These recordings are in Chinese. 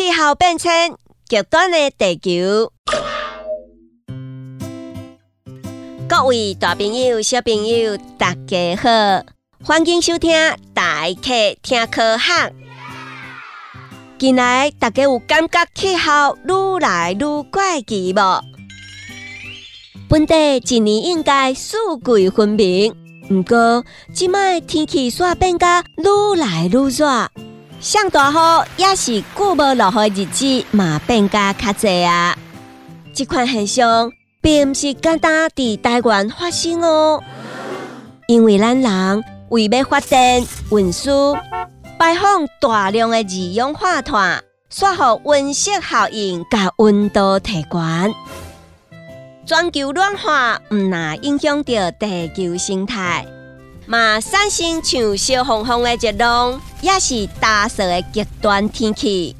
气候变迁极端的地球。各位大朋友、小朋友，大家好，欢迎收听《大客听科学》。近来大家有感觉气候愈来愈怪奇无？本地一年应该四季分明，不过即卖天气煞变甲愈来愈热，上大雨也是久无落雨的日子嘛变加较济啊！这款现象并毋是简单伫台湾发生哦，因为咱人为要发电运输，排放大量的二氧化碳，煞互温室效应甲温度提悬。全球暖化毋那影响到地球生态，嘛产生像小风风的热浪，也是大热的极端天气。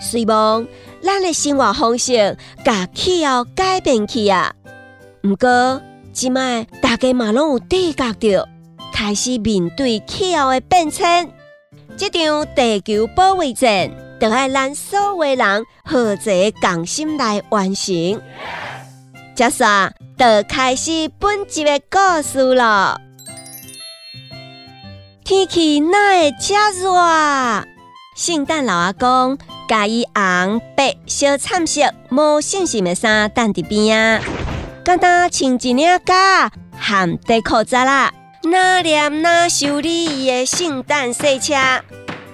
希望咱的生活方式甲气候改变去啊！毋过，即卖大家嘛拢有地觉着，开始面对气候的变迁，这场地球保卫战，就爱咱所有人合作共心来完成。接下就开始本集的故事了。天气哪会这热？圣诞老阿公加以红白小惨色、无信心的衫，等伫边啊，简单穿一领夹，含底裤仔啦，哪念哪修理伊的圣诞赛车，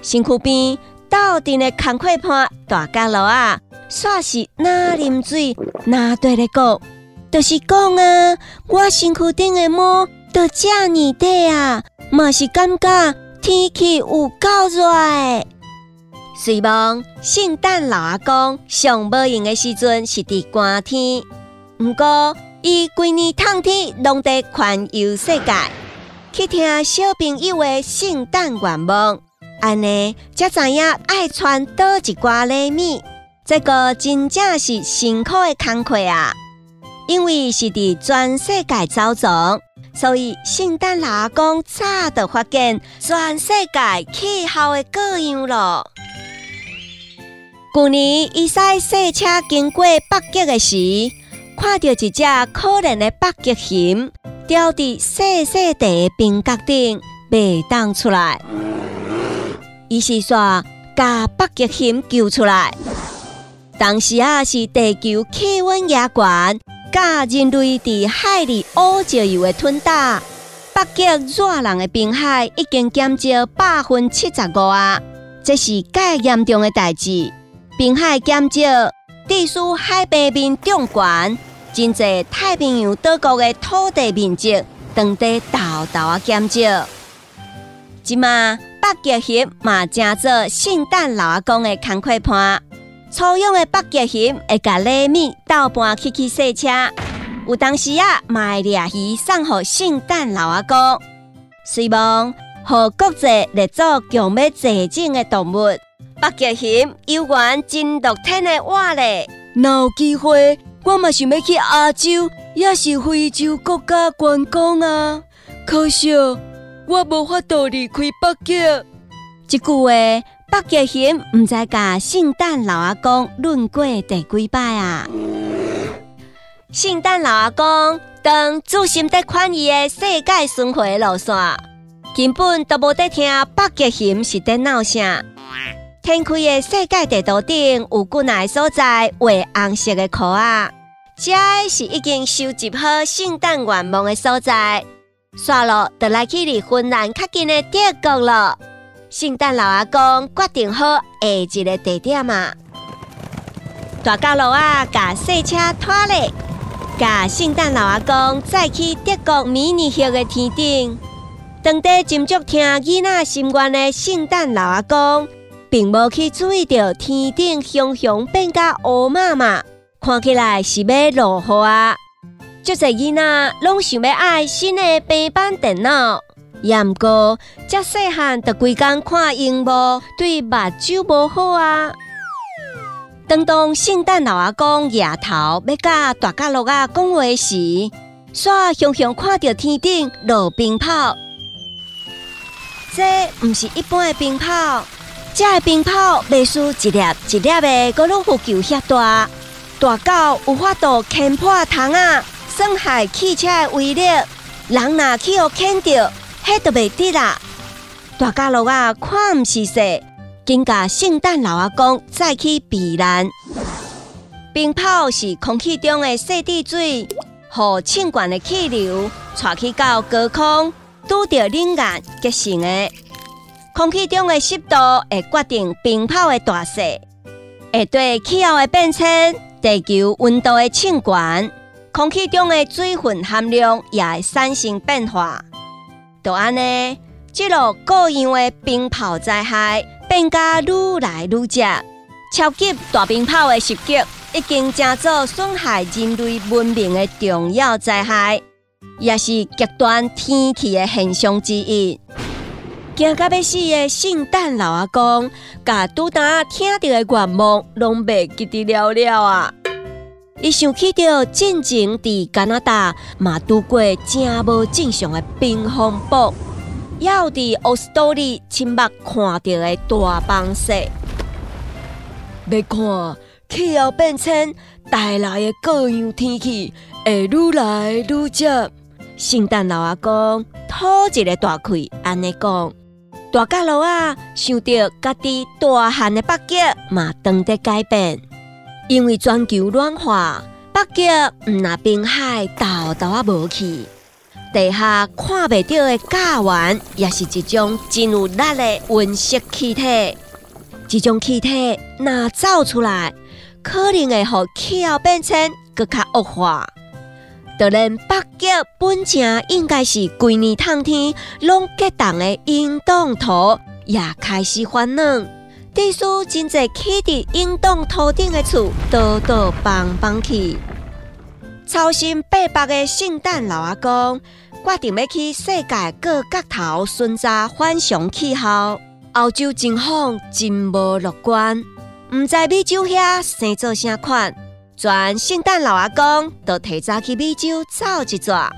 身躯边斗阵的工课伴大家乐啊，煞是哪啉水哪对咧讲。就是讲啊，我身躯顶的毛都遮尔短啊，嘛是感觉天气有够热的。希望圣诞老阿公上无闲的时阵是伫寒天，毋过伊规年冬天拢在环游世界，去听小朋友的圣诞愿望，安尼才知影爱穿倒一寡礼物。这个真正是辛苦的工课啊！因为是伫全世界走总，所以圣诞老阿公早就发现全世界气候的各样咯。去年伊赛赛车经过北极的时，看到一只可怜的北极熊吊伫细细地冰角顶，未当出来。伊是说把北极熊救出来，当时啊是地球气温也悬。甲人类伫海里乌石油的吞打，北极热人的冰海已经减少百分之七十五啊！这是介严重的代志。冰海减少，地处海平面中悬，真济太平洋岛国的土地面积当地豆豆啊减少。即马北极熊嘛正做圣诞老阿公的工课伴。粗养的北极熊会甲礼物倒搬去去赛车，有当时啊，卖掠鱼送互圣诞老阿公，希望和国际列作强要济种的动物。北极熊有缘真乐天的话咧，若有机会，我嘛想要去亚洲，也是非洲国家观光啊。可惜我无法度离开北极。即句话。北极熊毋知甲圣诞老阿公论过第几摆啊？圣诞老阿公当注心在看伊的世界巡回路线，根本都无在听北极熊是在闹啥。天开的世界地图顶有几内所在画红色的壳啊，这是已经收集好圣诞愿望的所在。刷了，就来去离芬兰较近的德国了。圣诞老阿公决定好下一个地点嘛？大家路啊，甲赛车拖咧，甲圣诞老阿公再去德国迷你熊的天顶。当地斟酌听囡仔心愿的圣诞老阿公，并无去注意到天顶熊熊变甲乌麻麻，看起来是要落雨啊！就这囡仔拢想要爱新的平板电脑。也毋过，遮细汉就规工看荧幕，对目睭无好啊。当当圣诞老阿公夜头要甲大家乐啊讲话时，煞熊熊看到天顶落冰泡。这毋是一般的冰泡，这个冰泡未输一粒一粒的，个拢互球遐大，大到有法度牵破窗啊，损害汽车的威力。人若去互牵着，迄都袂得啦。大家乐啊，看毋是说，紧甲圣诞老阿公再去避难。冰泡是空气中的细滴水，和气管的气流带去到高空，拄着冷眼结成的。空气中的湿度会决定冰泡的大小，会对气候的变迁、地球温度的庆管、空气中的水分含量也会产生变化。就安尼，这落各样的冰泡灾害变加愈来愈急，超级大冰泡的袭击。已经成做损害人类文明的重要灾害，也是极端天气的现象之一。惊到要死的圣诞老阿公，甲拄当听到的愿望，拢未记得了了啊！伊想起着进前伫加拿大嘛拄过正无正常的冰风暴，要伫奥斯多利亲目看到的大崩雪，要看。气候变迁带来的各样天气会愈来愈急。圣诞老阿公吐一个大气，安尼讲：大家乐啊，想着家己大汉的北极嘛，正在改变，因为全球暖化，北极毋那冰海豆豆啊无去，地下看袂到的甲烷，也是一种真有力的温室气体。这种气体若走出来。可能会互气候变迁更加恶化。就连，北极本正应该是全年冬天拢结冻的冰冻土，也开始发暖。地书真侪起伫冰冻土顶的厝，多多帮帮去。操心北北的圣诞老阿公，决定要去世界各角头巡查反常气候。欧洲情况真无乐观。毋知美洲遐生做啥款，全圣诞老阿公都提早去美洲走一转。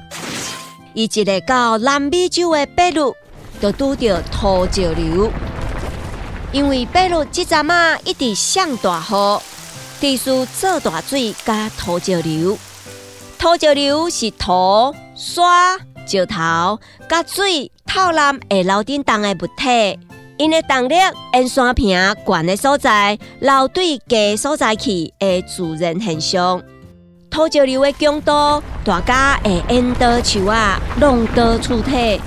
伊一个到南美洲的北路，就拄着土石流，因为北路即阵啊一直上大雨，地势做大水加土石流。土石流是土、沙、石头加水透南会流顶动的物体。因的动力，沿山坪悬的所在流对低所在去的自然现象。土石流的强度，大家会淹到树啊，弄到厝体。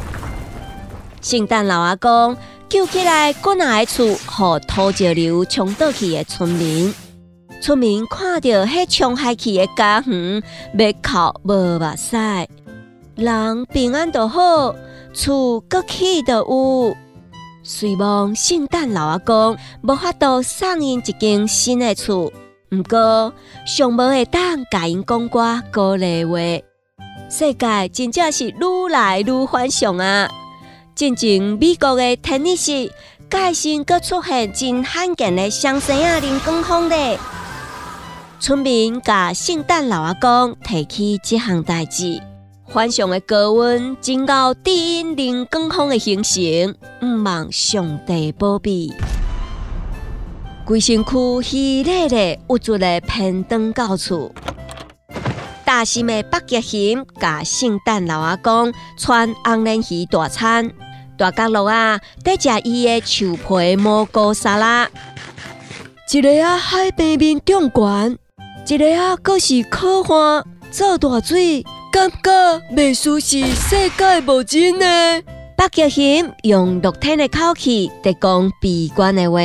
圣诞老阿公救起来滚下的厝，和土石流冲倒去的村民。村民看到迄冲下去的家园，要哭无目屎。人平安就好，厝搁起就有。虽望圣诞老阿公无法度送因一间新的厝，毋过尚无会当甲因讲歌鼓励话。世界真正是愈来愈繁盛啊！进前美国的天尼斯，介新阁出现真罕见的双生啊人工风的，村民甲圣诞老阿公提起这项代志。反常的高温，真够低因零光风的形成，毋望上帝保庇。规身躯稀累累，无助的偏登到厝。大心的北极熊甲圣诞老阿公穿红莲鱼大餐，大角落啊，得食伊的树皮蘑菇沙拉。一个啊海边面中悬，一个啊阁是可欢做大水。感觉未输是世界无尽呢。北极熊用乐天的口气在讲悲观的话。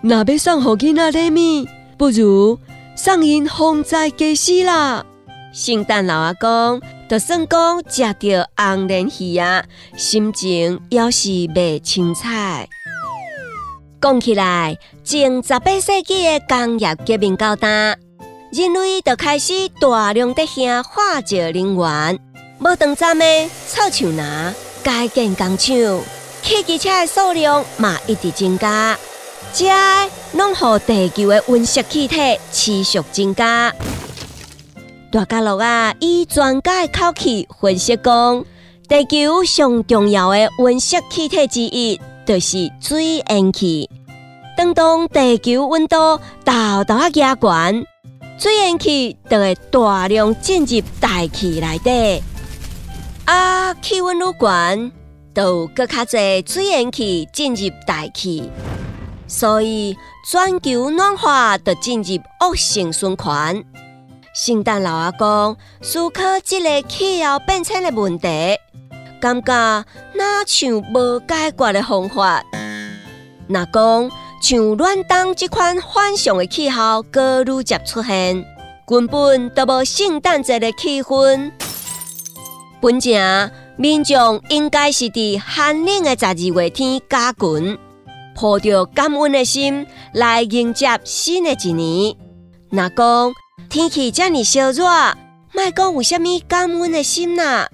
若要送给囡仔礼物，不如送因风灾加死啦。圣诞老阿公就算讲食到红莲鱼啊，心情也是未清彩。讲起来，前十八世纪的工业革命到达。人类就开始大量的兴化石能源，无长站的臭树林、改建工厂、汽机车的数量嘛一直增加，这拢让地球的温室气体持续增加。大家乐啊，以专家的口气分析讲，地球上重要的温室气体之一就是水蒸气。当当地球温度豆豆啊加悬，水蒸气就会大量进入大气内底。啊，气温愈悬，就更较侪水蒸气进入大气，所以全球暖化就进入恶性循环。圣诞老阿公思考这个气候变迁的问题，感觉那像无解决的方法。那讲像暖冬这款反常的气候，愈愈接出现，根本都无圣诞节的气氛。本正民众应该是伫寒冷的十二月天加群，抱着感恩的心来迎接新的一年。那讲天气这么烧热，莫讲有啥物感恩的心呐？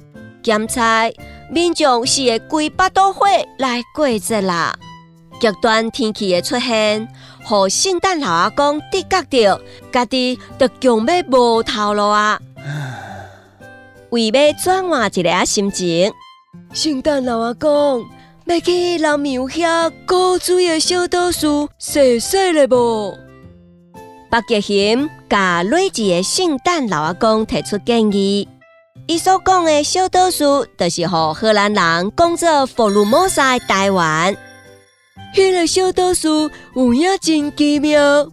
咸菜民众是会规巴肚火来过节啦。极端天气的出现，和圣诞老阿公直觉到家己都强要无头路啊！为要转换一下心情，圣诞老阿公要去老庙遐古锥的小岛树洗洗了无？白杰贤甲睿智的圣诞老阿公提出建议，伊所讲的小岛树，就是和荷兰人讲做佛罗摩萨台湾。迄个小岛树有影真奇妙，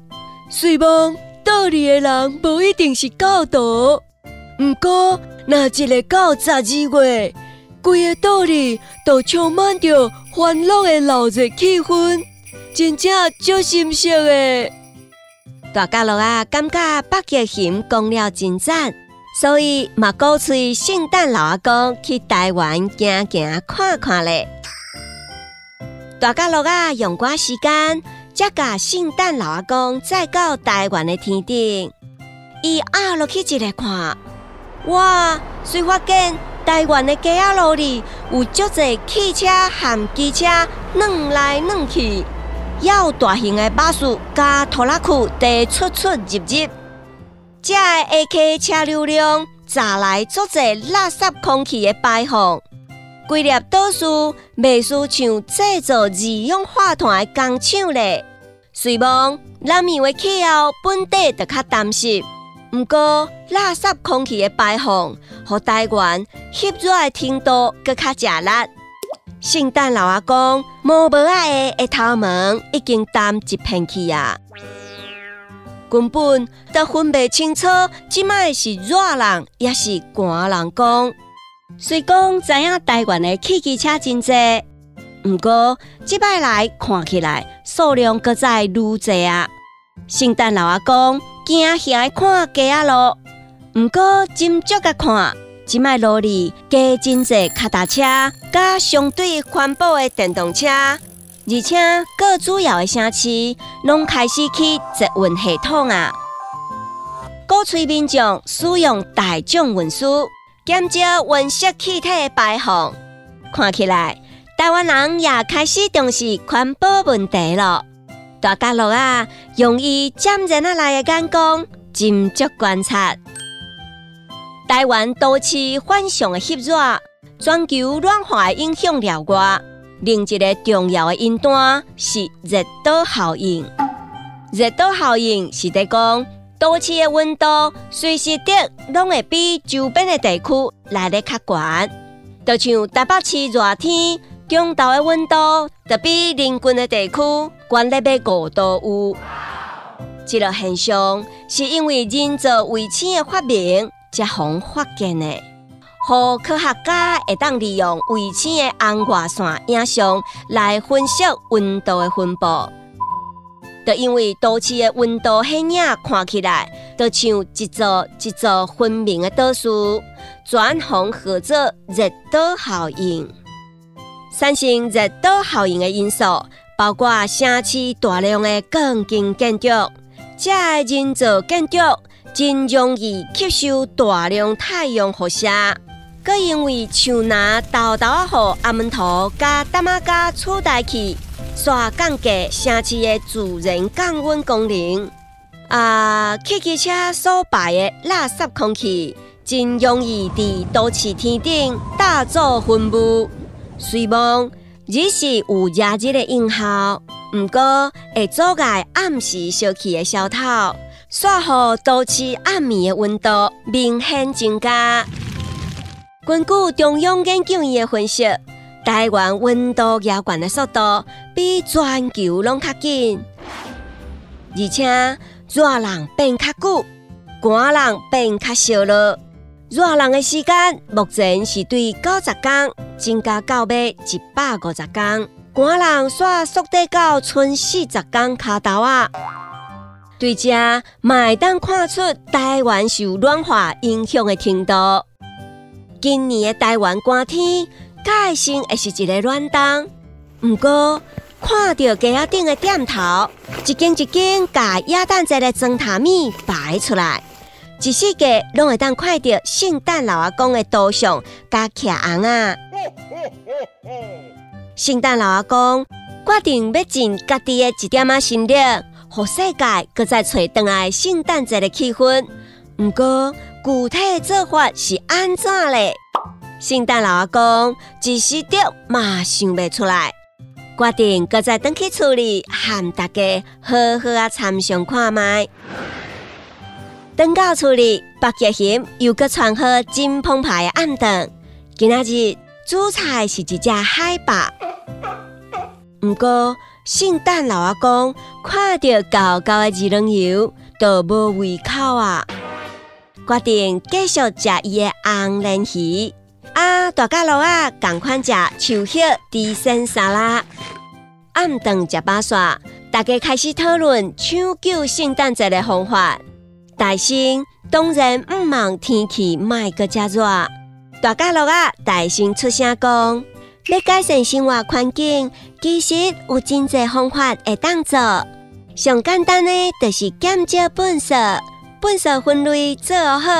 虽望岛里的人无一定是教徒，毋过那一个到十二月，规个岛里都充满着欢乐的闹热气氛，真正足新鲜的。大家乐啊，感觉北极熊讲了真赞，所以嘛鼓吹圣诞老阿公去台湾行行看看咧。大家乐啊，用寡时间，才甲圣诞老阿公再到台湾的天顶，伊压落去一个看，哇！虽发现台湾的街仔路里有足侪汽车和机车转来转去，有大型的巴士加拖拉机在出出入入，这 A K 车流量咋来足侪垃圾空气的排放。规粒岛树未输像制造二氧化碳的工厂咧，虽望南面的气候本地就较担心，毋过垃圾空气的排放和台湾吸热的程度更较热力。圣诞老阿公无无爱的头毛已经淡一片去啊，根本都分不清楚，即卖是热人也是寒人讲。虽讲知影台湾的汽机车真多，毋过即摆来看起来数量搁再愈多啊！圣诞老阿公惊遐看街仔路，毋过斟酌甲看，即摆路里加真济脚踏车，甲相对环保的电动车，而且各主要的城市拢开始去集运系统啊，鼓吹民众使用大众运输。减少温室气体排放，看起来台湾人也开始重视环保问题了。大家乐啊，用伊渐渐啊来的眼光，斟酌观察台湾多次反常的热热，全球暖化影响了外，另一个重要的因端是热岛效应。热岛效应是在讲。都市的温度随时的拢会比周边的地区来得较悬，就像台北市热天，中昼的温度就比邻近的地区悬了要五度有。这个现象是因为人造卫星的发明才方发现的，和科学家会当利用卫星的红外线影像来分析温度的分布。就因为都市的温度显影看起来，就像一座一座分明的岛树，转红合作热岛效应。产生热岛效应的因素包括城市大量的钢筋建筑，这人造建筑真容易吸收大量太阳辐射，佮因为像拿豆豆啊，和阿门头加大马加取代去。刷降低城市的自然降温功能，啊，汽机车所排的垃圾空气，真容易伫都市天顶大作分布。虽望只是有热日的影效，毋过会阻碍暗时烧气的消透，煞好都市暗暝的温度明显增加。根据中央研究院的分析，台湾温度遥悬的速度比全球拢较紧，而且热人变较久，寒人变较少了。热人的时间目前是对九十天增加到尾一百五十天。寒人煞缩短到剩四十天卡头啊！对这，麦当看出台湾受暖化影响的程度。今年的台湾寒天，改性也是一个暖冬。不过，看到鸡仔顶的点头，一根一根把鸭蛋仔的装塔米摆出来，一世界拢会当看到圣诞老阿公的雕像加骑红啊！圣诞老阿公决定要尽家己的一点仔心力，让世界搁再找回来圣诞节的气氛。不过，具体做法是安怎嘞？圣诞老阿公一时着嘛想不出来，决定搁再登去处理，和大家好好啊参详看卖。登到处理，白吉贤又搁穿好金澎湃的暗灯，今仔日。主菜是一只海豹，不过圣诞老阿公看到高高的二郎油，都无胃口啊，决定继续食伊的红鲢鱼。啊，大家老啊，赶快食秋叶地生沙拉。暗顿食饱煞，大家开始讨论抢救圣诞节的方法。大兴当然唔望天气卖个加热。大家老啊，大声出声讲，要改善生活环境，其实有真侪方法会当做。上简单的，就是减少粪扫，粪扫分类做好，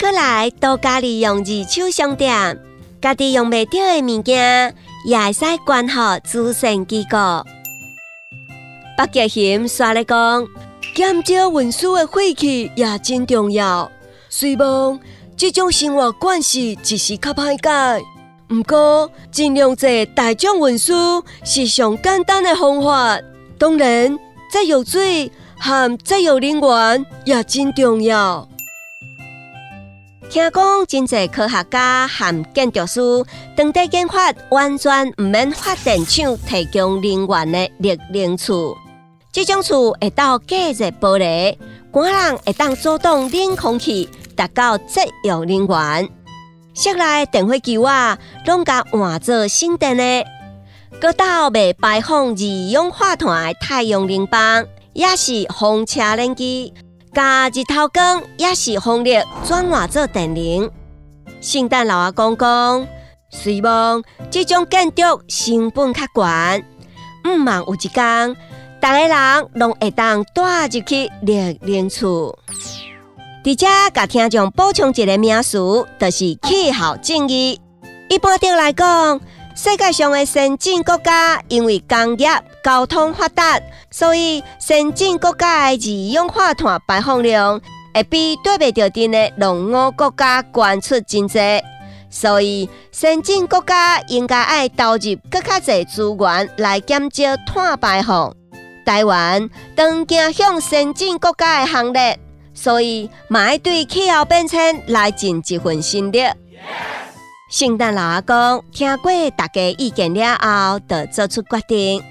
过来多加利用二手商店，家己用袂到的物件，也会使管好资讯机构。北极熊刷咧讲，减少运输的废气也真重要，希望。这种生活惯习只是较歹改，不过尽量坐大众运输是上简单的方法。当然，节约水和节约能源也真重要。听讲，真济科学家和建筑师当地研发完全唔免发电厂提供能源的热能厝，这种厝会到隔热玻璃，寒人会当主动冷空气。达到节约能源，室内电火球啊，拢甲换做新电的。搁到未排放二氧化碳的太阳能板，也是风车冷机，加日头光也是风力转换做电能。圣诞老阿公讲，希望这种建筑成本较悬，毋忙有一天，大个人拢会当带入去热能厝。伫遮甲听众补充一个名词，就是气候正义。一般上来讲，世界上的先进国家因为工业、交通发达，所以先进国家的二氧化碳排放量会比对袂着阵的农业国家悬出真多。所以，先进国家应该爱投入更较侪资源来减少碳排放。台湾当走向先进国家的行列。所以，买对气候变迁来尽一份心力。圣诞老阿公听过大家意见了后，就做出决定。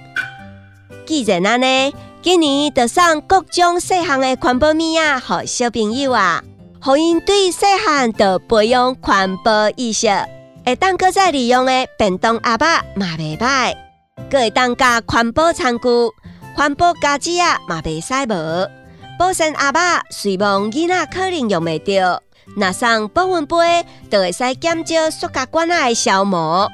既然安尼，今年就送各种细项的环保物啊，给小朋友啊，互因对细汉就培养环保意识。会当搁再利用的便当阿爸嘛袂歹，搁会当加环保餐具、环保家具啊嘛袂使无。保鲜阿爸，希望囡仔可能用袂着。拿上保温杯，就会使减少塑胶管仔的消磨。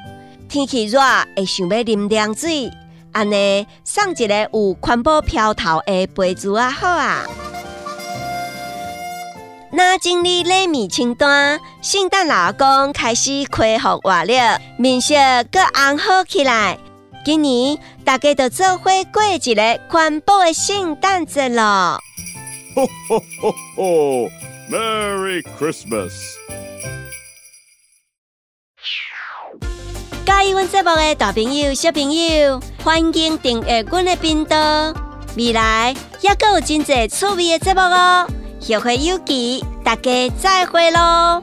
天气热，会想要啉凉水，安尼送一个有环保飘头的杯子啊，好啊！那整理礼物清单，圣诞老公开始开服完了，面色搁红好起来。今年大家就做伙过一个环保的圣诞节了。Ho ho ho ho! Merry Christmas! 介意阮节目的大朋友、小朋友，欢迎订阅阮的频道。未来还阁有真侪趣味的节目哦！学会有期，大家再会喽！